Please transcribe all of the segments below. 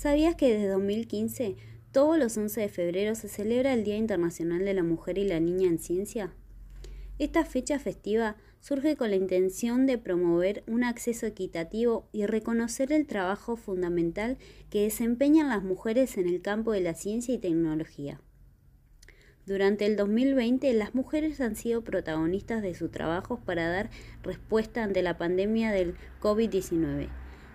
¿Sabías que desde 2015 todos los 11 de febrero se celebra el Día Internacional de la Mujer y la Niña en Ciencia? Esta fecha festiva surge con la intención de promover un acceso equitativo y reconocer el trabajo fundamental que desempeñan las mujeres en el campo de la ciencia y tecnología. Durante el 2020, las mujeres han sido protagonistas de sus trabajos para dar respuesta ante la pandemia del COVID-19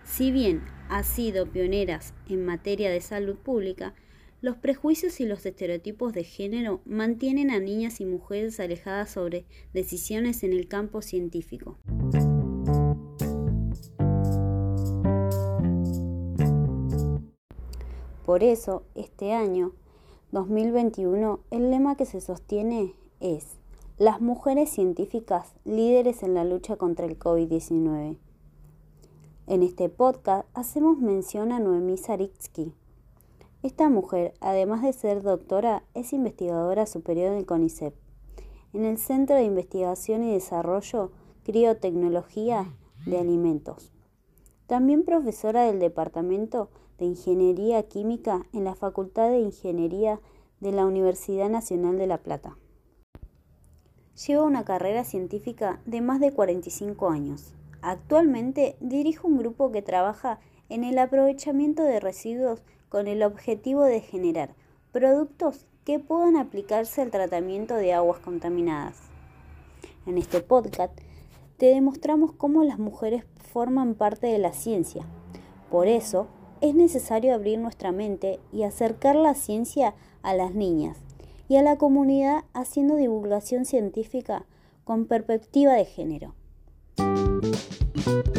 si bien ha sido pioneras en materia de salud pública, los prejuicios y los estereotipos de género mantienen a niñas y mujeres alejadas sobre decisiones en el campo científico. Por eso, este año 2021, el lema que se sostiene es Las mujeres científicas líderes en la lucha contra el COVID-19. En este podcast hacemos mención a Noemí Saritsky. Esta mujer, además de ser doctora, es investigadora superior del CONICET, en el Centro de Investigación y Desarrollo Criotecnología de Alimentos. También profesora del Departamento de Ingeniería Química en la Facultad de Ingeniería de la Universidad Nacional de La Plata. Lleva una carrera científica de más de 45 años Actualmente dirijo un grupo que trabaja en el aprovechamiento de residuos con el objetivo de generar productos que puedan aplicarse al tratamiento de aguas contaminadas. En este podcast te demostramos cómo las mujeres forman parte de la ciencia. Por eso es necesario abrir nuestra mente y acercar la ciencia a las niñas y a la comunidad haciendo divulgación científica con perspectiva de género. thank you